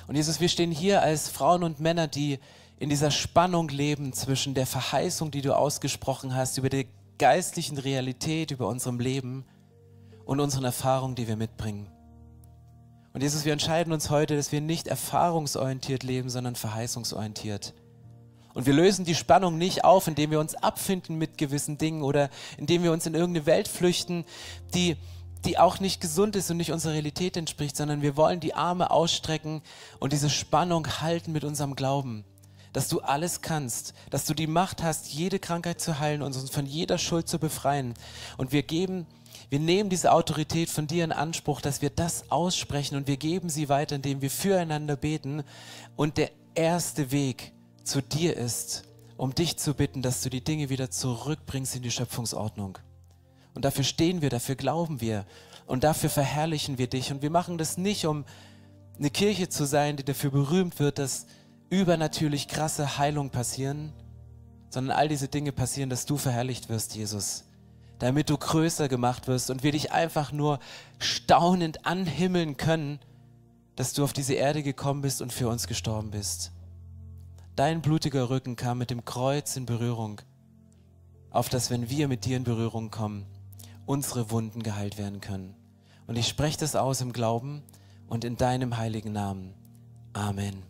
Und Jesus, wir stehen hier als Frauen und Männer, die in dieser Spannung leben zwischen der Verheißung, die du ausgesprochen hast, über die geistlichen Realität, über unserem Leben und unseren Erfahrungen, die wir mitbringen. Und Jesus, wir entscheiden uns heute, dass wir nicht erfahrungsorientiert leben, sondern verheißungsorientiert. Und wir lösen die Spannung nicht auf, indem wir uns abfinden mit gewissen Dingen oder indem wir uns in irgendeine Welt flüchten, die, die auch nicht gesund ist und nicht unserer Realität entspricht, sondern wir wollen die Arme ausstrecken und diese Spannung halten mit unserem Glauben dass du alles kannst, dass du die Macht hast, jede Krankheit zu heilen und uns von jeder Schuld zu befreien. Und wir geben, wir nehmen diese Autorität von dir in Anspruch, dass wir das aussprechen und wir geben sie weiter, indem wir füreinander beten. Und der erste Weg zu dir ist, um dich zu bitten, dass du die Dinge wieder zurückbringst in die Schöpfungsordnung. Und dafür stehen wir, dafür glauben wir und dafür verherrlichen wir dich. Und wir machen das nicht, um eine Kirche zu sein, die dafür berühmt wird, dass übernatürlich krasse Heilung passieren, sondern all diese Dinge passieren, dass du verherrlicht wirst, Jesus. Damit du größer gemacht wirst und wir dich einfach nur staunend anhimmeln können, dass du auf diese Erde gekommen bist und für uns gestorben bist. Dein blutiger Rücken kam mit dem Kreuz in Berührung, auf dass, wenn wir mit dir in Berührung kommen, unsere Wunden geheilt werden können. Und ich spreche das aus im Glauben und in deinem heiligen Namen. Amen.